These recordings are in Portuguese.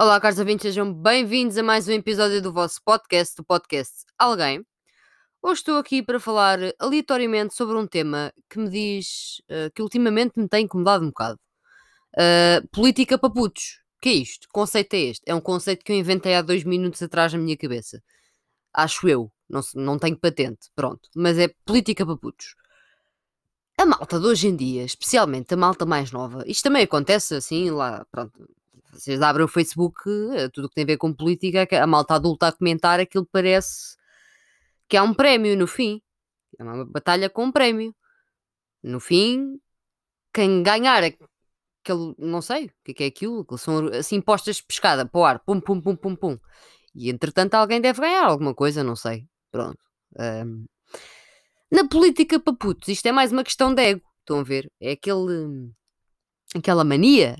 Olá, caros ouvintes, sejam bem-vindos a mais um episódio do vosso podcast, do podcast Alguém. Hoje estou aqui para falar aleatoriamente sobre um tema que me diz, uh, que ultimamente me tem incomodado um bocado. Uh, política para putos. O que é isto? Conceito é este? É um conceito que eu inventei há dois minutos atrás na minha cabeça. Acho eu. Não, não tenho patente. Pronto. Mas é política para putos. A malta de hoje em dia, especialmente a malta mais nova, isto também acontece assim lá, pronto, vocês abrem o Facebook, eh, tudo que tem a ver com política, a malta adulta a comentar, aquilo parece que há um prémio no fim. É uma batalha com um prémio. No fim, quem ganhar aquele, não sei o que é, é aquilo, são assim postas de pescada para o ar, pum, pum, pum, pum, pum. E entretanto alguém deve ganhar alguma coisa, não sei. Pronto. Um, na política para putos, isto é mais uma questão de ego. Estão a ver? É aquele, aquela mania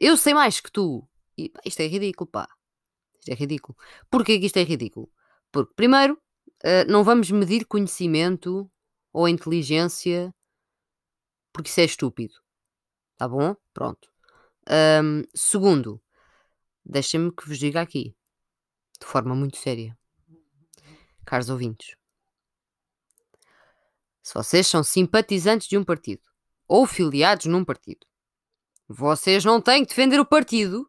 eu sei mais que tu. E, pá, isto é ridículo, pá. Isto é ridículo. Porquê que isto é ridículo? Porque, primeiro, uh, não vamos medir conhecimento ou inteligência porque isso é estúpido. Tá bom? Pronto. Um, segundo, deixem-me que vos diga aqui, de forma muito séria, caros ouvintes, se vocês são simpatizantes de um partido ou filiados num partido vocês não têm que defender o partido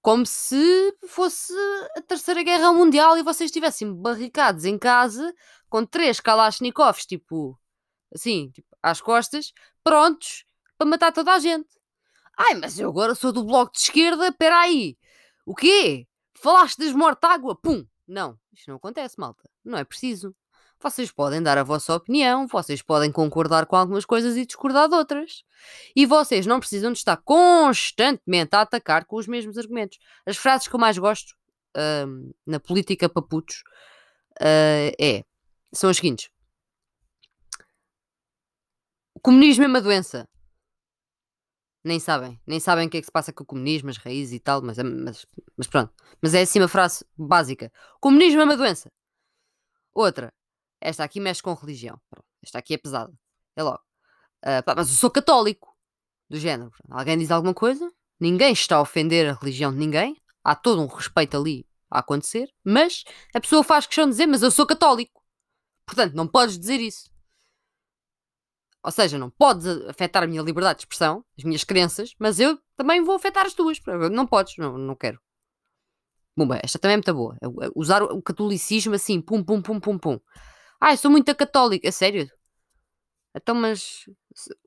como se fosse a Terceira Guerra Mundial e vocês estivessem barricados em casa com três Kalashnikovs, tipo, assim, tipo, às costas, prontos para matar toda a gente. Ai, mas eu agora sou do Bloco de Esquerda, peraí. O quê? Falaste das morte-água? Pum! Não, isto não acontece, malta. Não é preciso. Vocês podem dar a vossa opinião, vocês podem concordar com algumas coisas e discordar de outras. E vocês não precisam de estar constantemente a atacar com os mesmos argumentos. As frases que eu mais gosto uh, na política para putos uh, é, são as seguintes. O comunismo é uma doença. Nem sabem, nem sabem o que é que se passa com o comunismo, as raízes e tal, mas, é, mas, mas pronto. Mas é assim uma frase básica. O comunismo é uma doença. Outra, esta aqui mexe com religião. Esta aqui é pesada. É logo. Uh, pá, mas eu sou católico. Do género. Alguém diz alguma coisa? Ninguém está a ofender a religião de ninguém. Há todo um respeito ali a acontecer. Mas a pessoa faz questão de dizer: Mas eu sou católico. Portanto, não podes dizer isso. Ou seja, não podes afetar a minha liberdade de expressão, as minhas crenças, mas eu também vou afetar as tuas. Não podes, não, não quero. Bumba, esta também é muito boa. Usar o catolicismo assim, pum, pum, pum, pum, pum. Ah, eu sou muito católica. Sério? Então, mas.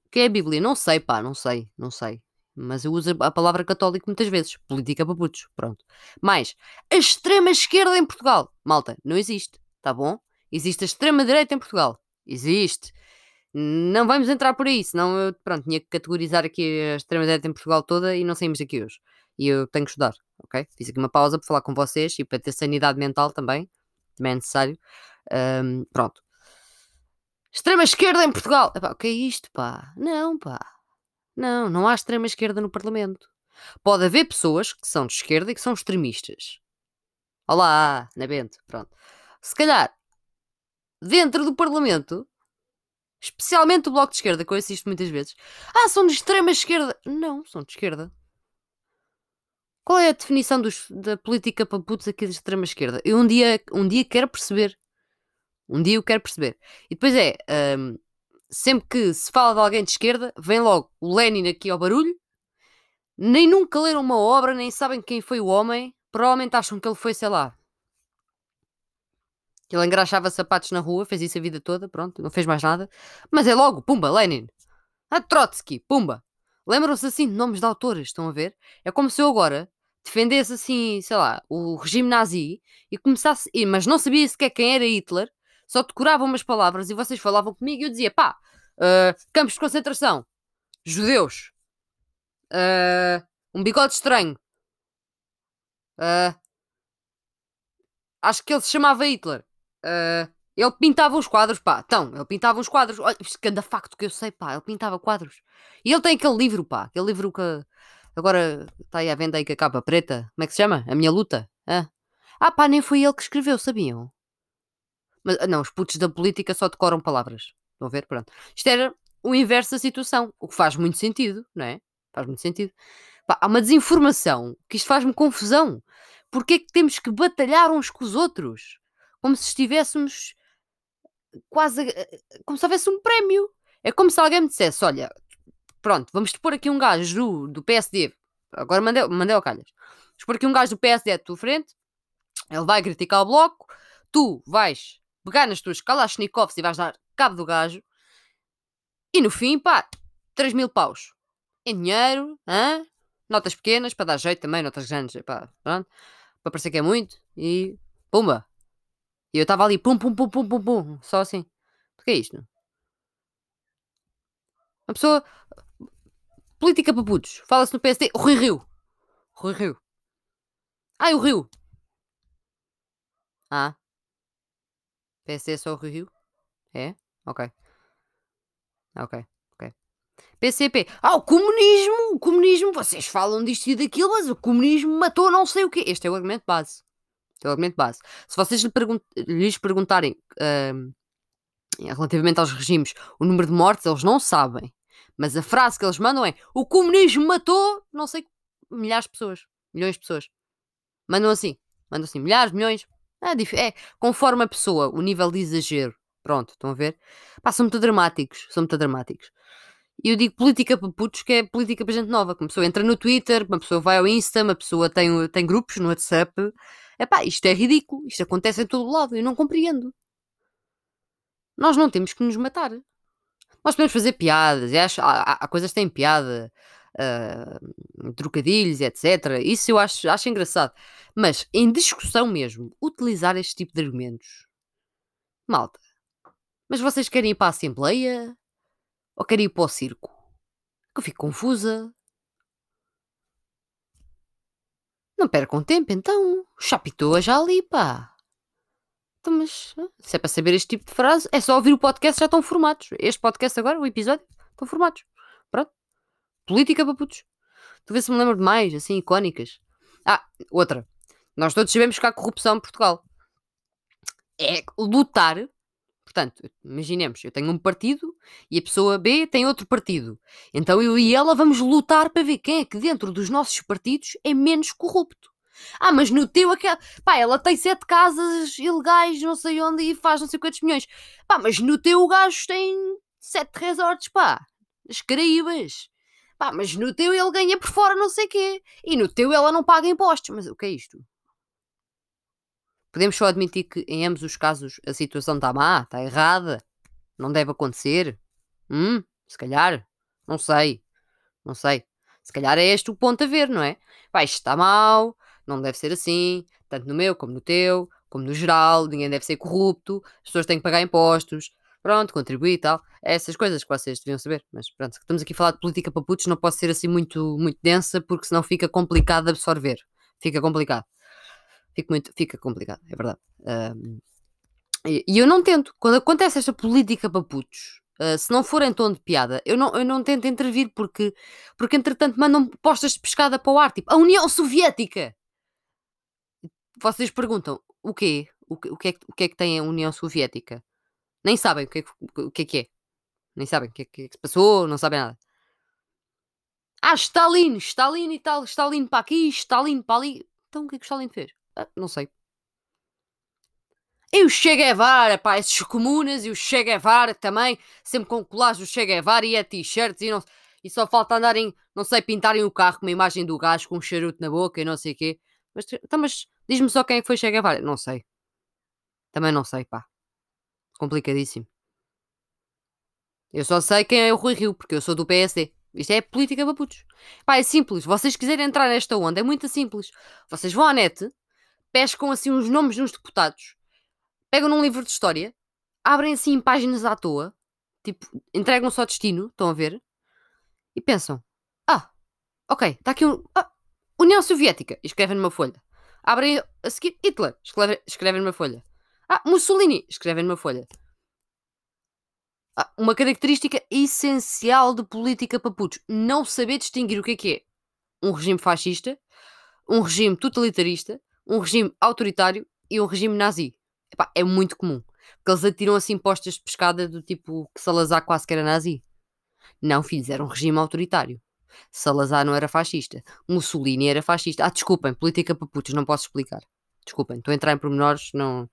O que é a Bíblia? Não sei, pá, não sei, não sei. Mas eu uso a palavra católico muitas vezes. Política para putos. Pronto. Mais, a extrema esquerda em Portugal. Malta, não existe. Tá bom? Existe a extrema direita em Portugal. Existe. Não vamos entrar por aí, senão eu, pronto, tinha que categorizar aqui a extrema direita em Portugal toda e não saímos daqui hoje. E eu tenho que estudar, ok? Fiz aqui uma pausa para falar com vocês e para ter sanidade mental também. Também é necessário. Um, pronto. Extrema esquerda em Portugal. Epá, o que é isto, pá? Não, pá. Não, não há extrema esquerda no Parlamento. Pode haver pessoas que são de esquerda e que são extremistas. Olá, na Bento, pronto. Se calhar, dentro do Parlamento, especialmente o Bloco de Esquerda, que eu assisto muitas vezes, ah, são de extrema esquerda. Não, são de esquerda. Qual é a definição dos, da política para putos aqui de extrema esquerda? Eu um dia, um dia quero perceber. Um dia eu quero perceber. E depois é, um, sempre que se fala de alguém de esquerda, vem logo o Lenin aqui ao barulho, nem nunca leram uma obra, nem sabem quem foi o homem, provavelmente acham que ele foi, sei lá, que ele engraxava sapatos na rua, fez isso a vida toda, pronto, não fez mais nada, mas é logo, pumba, Lenin, ah, Trotsky, pumba. Lembram-se assim de nomes de autores, estão a ver? É como se eu agora defendesse assim, sei lá, o regime nazi e começasse, mas não sabia sequer quem era Hitler, só decorava umas palavras e vocês falavam comigo e eu dizia, pá, uh, campos de concentração, judeus, uh, um bigode estranho, uh, acho que ele se chamava Hitler, ele pintava os quadros, pá, então, ele pintava os quadros, olha, cada facto que eu sei, pá, ele pintava quadros, e ele tem aquele livro, pá, aquele livro que agora está aí à venda aí com a capa preta, como é que se chama? A minha luta, ah pá, nem foi ele que escreveu, sabiam? Mas, ah, não, os putos da política só decoram palavras. Estão a ver? Pronto. Isto era o inverso da situação, o que faz muito sentido, não é? Faz muito sentido. Pá, há uma desinformação que isto faz-me confusão. Porquê é que temos que batalhar uns com os outros? Como se estivéssemos quase. como se houvesse um prémio. É como se alguém me dissesse: olha, pronto, vamos te pôr aqui um gajo do, do PSD. Agora mandei, mandei ao calhas. Vamos pôr aqui um gajo do PSD à tua frente. Ele vai criticar o bloco. Tu vais pegar nas tuas Kalashnikovs e vais dar cabo do gajo. E no fim, pá, 3 mil paus. Em dinheiro, hã? notas pequenas, para dar jeito também, notas grandes, pá, pronto, para parecer que é muito. E pumba. E eu estava ali, pum, pum, pum, pum, pum, pum, só assim. O que é isto? Uma pessoa. Política para putos. Fala-se no PSD. Rui Rio. Rui Rio. Ai, o Rio. Ah. PSD é só o Rio? É? Ok. Ok. Ok. PCP. Ah, o comunismo! O comunismo! Vocês falam disto e daquilo, mas o comunismo matou não sei o quê. Este é o argumento base. Este é o argumento base. Se vocês lhe pergunt lhes perguntarem uh, relativamente aos regimes o número de mortes, eles não sabem. Mas a frase que eles mandam é: o comunismo matou, não sei, milhares de pessoas. Milhões de pessoas. Mandam assim. Mandam assim, milhares, milhões. É, é conforme a pessoa, o nível de exagero. Pronto, estão a ver? Pá, são muito dramáticos. São muito dramáticos. E eu digo política para putos, que é política para gente nova. Que uma pessoa entra no Twitter, uma pessoa vai ao Insta, uma pessoa tem, tem grupos no WhatsApp. É pá, isto é ridículo. Isto acontece em todo lado. Eu não compreendo. Nós não temos que nos matar. Nós podemos fazer piadas, acho, há, há, coisas que têm piada, uh, trocadilhos, etc. Isso eu acho, acho engraçado. Mas em discussão mesmo, utilizar este tipo de argumentos, malta, mas vocês querem ir para a Assembleia ou querem ir para o circo? Que eu fico confusa. Não percam tempo então. Chapitou já ali, pá. Então, mas se é para saber este tipo de frase, é só ouvir o podcast, já estão formados. Este podcast agora, o episódio, estão formados. Pronto. Política para putos. Tu vê se me lembro de mais, assim, icónicas. Ah, outra. Nós todos sabemos que há corrupção em Portugal. É lutar. Portanto, imaginemos, eu tenho um partido e a pessoa B tem outro partido. Então eu e ela vamos lutar para ver quem é que dentro dos nossos partidos é menos corrupto. Ah, mas no teu aquela. Pá, ela tem sete casas ilegais, não sei onde, e faz não sei quantos milhões. Pá, mas no teu o gajo tem sete resorts, pá. As Caraíbas. Pá, mas no teu ele ganha por fora não sei quê. E no teu ela não paga impostos. Mas o que é isto? Podemos só admitir que em ambos os casos a situação está má, está errada. Não deve acontecer. Hum, se calhar. Não sei. Não sei. Se calhar é este o ponto a ver, não é? Pá, isto está mal, não deve ser assim, tanto no meu como no teu, como no geral, ninguém deve ser corrupto, as pessoas têm que pagar impostos, pronto, contribuir e tal. É essas coisas que vocês deviam saber. Mas pronto, estamos aqui a falar de política para putos, não posso ser assim muito, muito densa, porque senão fica complicado de absorver. Fica complicado. Fica, muito, fica complicado, é verdade. E, e eu não tento. Quando acontece esta política para putos, Uh, se não for em tom de piada, eu não, eu não tento intervir porque, porque entretanto mandam postas de pescada para o ar, tipo a União Soviética vocês perguntam o quê? O que, o, que é, o que é que tem a União Soviética? Nem sabem o que é, o que, é, que é. Nem sabem o que é que se passou, não sabem nada. Ah, Stalin, Stalin e tal, Stalin para aqui, Stalin para ali. Então o que é que Stalin fez? Ah, não sei. E o Che Guevara, pá, esses comunas e o Che Guevara também, sempre com colagens do Che Guevara e é t-shirts e, não, e só falta andarem, não sei, pintarem o carro com uma imagem do gajo com um charuto na boca e não sei o quê. Mas, então, mas diz-me só quem é que foi Che Guevara. Não sei. Também não sei, pá. Complicadíssimo. Eu só sei quem é o Rui Rio, porque eu sou do PSD. Isto é política para putos. Pá, é simples. Vocês quiserem entrar nesta onda, é muito simples. Vocês vão à net, pescam assim os nomes de uns deputados, pegam num livro de história, abrem assim páginas à toa, tipo, entregam só destino, estão a ver? E pensam: Ah, ok, está aqui um. Ah, União Soviética, escrevem numa folha. Abrem a seguir Hitler, escreve, escrevem numa folha. Ah, Mussolini, escrevem numa folha. Ah, uma característica essencial de política para putos: não saber distinguir o que é que é um regime fascista, um regime totalitarista, um regime autoritário e um regime nazi. Epá, é muito comum. Porque eles atiram assim postas de pescada do tipo que Salazar quase que era nazi. Não, filhos, era um regime autoritário. Salazar não era fascista. Mussolini era fascista. Ah, desculpem, política para putos, não posso explicar. Desculpem, estou a entrar em pormenores, não.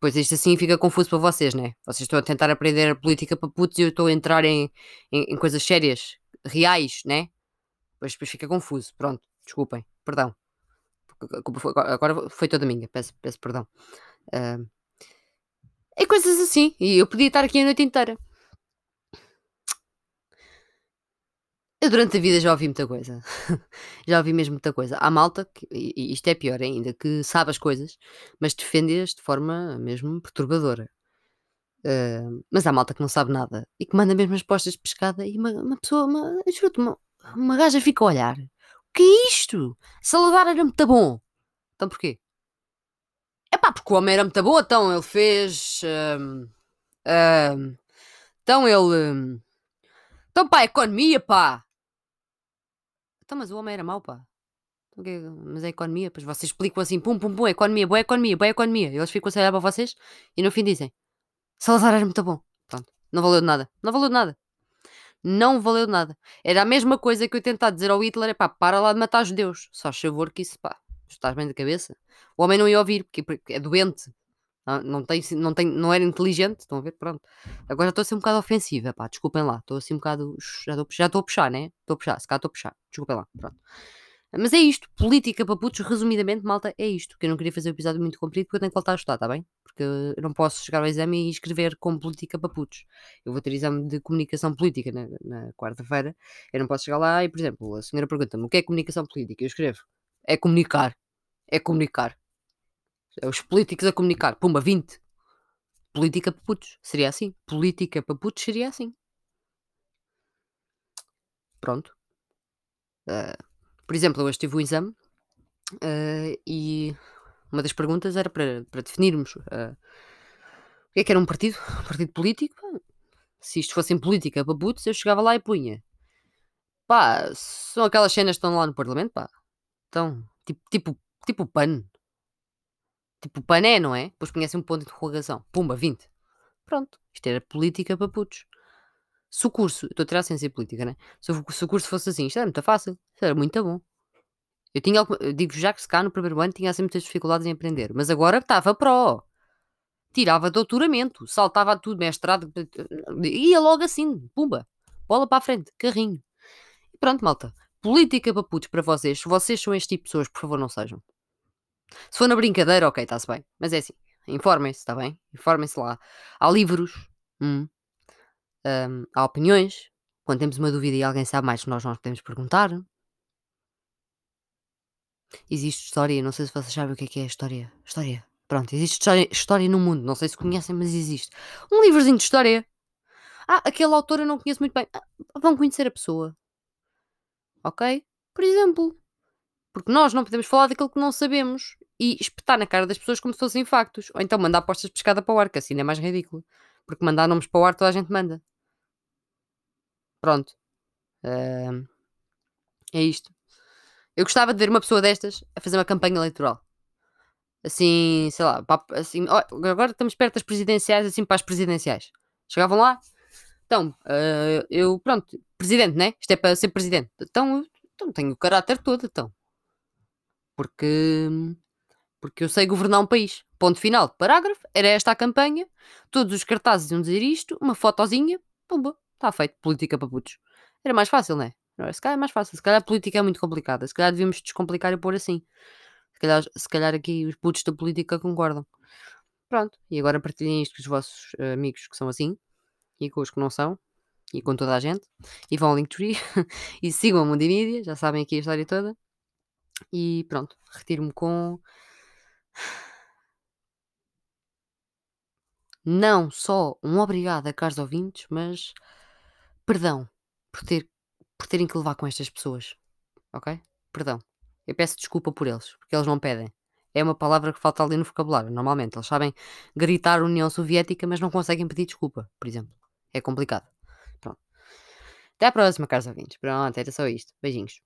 Pois isto assim fica confuso para vocês, né? Vocês estão a tentar aprender a política para putos e eu estou a entrar em, em, em coisas sérias, reais, né? Pois depois fica confuso. Pronto, desculpem, perdão. Agora foi toda minha, peço, peço perdão. Uh, é coisas assim. E eu podia estar aqui a noite inteira. Eu durante a vida já ouvi muita coisa. já ouvi mesmo muita coisa. Há malta, que, e isto é pior ainda, que sabe as coisas, mas defende-as de forma mesmo perturbadora. Uh, mas há malta que não sabe nada e que manda mesmo as postas de pescada e uma, uma pessoa, uma, uma, uma gaja fica a olhar. O que é isto? Salazar era muito bom. Então porquê? É pá, porque o homem era muito bom, então ele fez. Uh, uh, então ele. então pá, economia, pá. Então, mas o homem era mau, pá. Então, mas a economia, pois vocês explicam assim, pum, pum, pum, economia, boa economia, boa economia. Eles ficam a olhar para vocês e no fim dizem: Salazar era muito bom. Pronto, não valeu de nada. Não valeu de nada. Não valeu de nada. Era a mesma coisa que eu tentar dizer ao Hitler: é pá, para lá de matar judeus. Só favor que isso, pá, estás bem da cabeça. O homem não ia ouvir, porque é doente. Não, tem, não, tem, não era inteligente, estão a ver? Pronto. Agora estou a ser um bocado ofensiva, pá, desculpem lá. Estou assim um bocado. Já estou a puxar, né? Estou a puxar, se cá estou a puxar. Desculpem lá, pronto. Mas é isto, política para putos, resumidamente, malta, é isto. Que eu não queria fazer um episódio muito comprido porque eu tenho que voltar a estudar, está bem? Porque eu não posso chegar ao exame e escrever como política para putos. Eu vou ter exame de comunicação política na, na quarta-feira. Eu não posso chegar lá e, por exemplo, a senhora pergunta-me o que é comunicação política? Eu escrevo, é comunicar. É comunicar. É os políticos a comunicar. Pumba, 20. Política para putos. Seria assim. Política para putos seria assim. Pronto. Uh, por exemplo, hoje tive um exame uh, e uma das perguntas era para, para definirmos uh, o que é que era um partido, um partido político. Se isto fosse em política para putos, eu chegava lá e punha. Pá, são aquelas cenas que estão lá no Parlamento, pá. Então, tipo, tipo, tipo PAN. Tipo pané, não é? Depois conhece um ponto de interrogação. Pumba, 20. Pronto. Isto era política para putos. Se o curso, estou a tirar a ciência política, né? Se o, se o curso fosse assim, isto era muito fácil. Isto era muito bom. Eu tinha, digo já que se cá no primeiro ano tinha assim muitas dificuldades em aprender. Mas agora estava pró. Tirava doutoramento, saltava tudo, mestrado, ia logo assim, pumba, bola para a frente, carrinho. E pronto, malta. Política para putos para vocês. Se vocês são este tipo de pessoas, por favor, não sejam. Se for na brincadeira, ok, está-se bem. Mas é assim, informem-se, está bem? Informem-se lá. Há livros, hum, um, há opiniões. Quando temos uma dúvida e alguém sabe mais que nós, nós podemos perguntar. Existe história, não sei se vocês sabem o que é que é história. História. Pronto, existe história, história no mundo. Não sei se conhecem, mas existe. Um livrozinho de história. Ah, aquele autor eu não conheço muito bem. Ah, vão conhecer a pessoa. Ok? Por exemplo. Porque nós não podemos falar daquilo que não sabemos e espetar na cara das pessoas como se fossem factos. Ou então mandar apostas de pescada para o ar, que assim é mais ridículo. Porque mandar nomes para o ar toda a gente manda. Pronto. Uh, é isto. Eu gostava de ver uma pessoa destas a fazer uma campanha eleitoral. Assim, sei lá, assim, agora estamos perto das presidenciais, assim para as presidenciais. Chegavam lá, então, uh, eu, pronto, presidente, né? Isto é para ser presidente. Então, então tenho o caráter todo, então porque, porque eu sei governar um país. Ponto final, parágrafo, era esta a campanha, todos os cartazes iam dizer isto, uma fotozinha, pumba, está feito, política para putos. Era mais fácil, não é? Se calhar é mais fácil, se calhar a política é muito complicada, se calhar devíamos descomplicar e pôr assim. Se calhar, se calhar aqui os putos da política concordam. Pronto, e agora partilhem isto com os vossos uh, amigos que são assim, e com os que não são, e com toda a gente, e vão ao Linktree, e sigam a Mundimídia, já sabem aqui a história toda. E pronto, retiro-me com. Não só um obrigado a caros ouvintes, mas perdão por, ter, por terem que levar com estas pessoas. Ok? Perdão. Eu peço desculpa por eles, porque eles não pedem. É uma palavra que falta ali no vocabulário. Normalmente eles sabem gritar União Soviética, mas não conseguem pedir desculpa, por exemplo. É complicado. Pronto. Até à próxima, caros ouvintes. Pronto, era só isto. Beijinhos.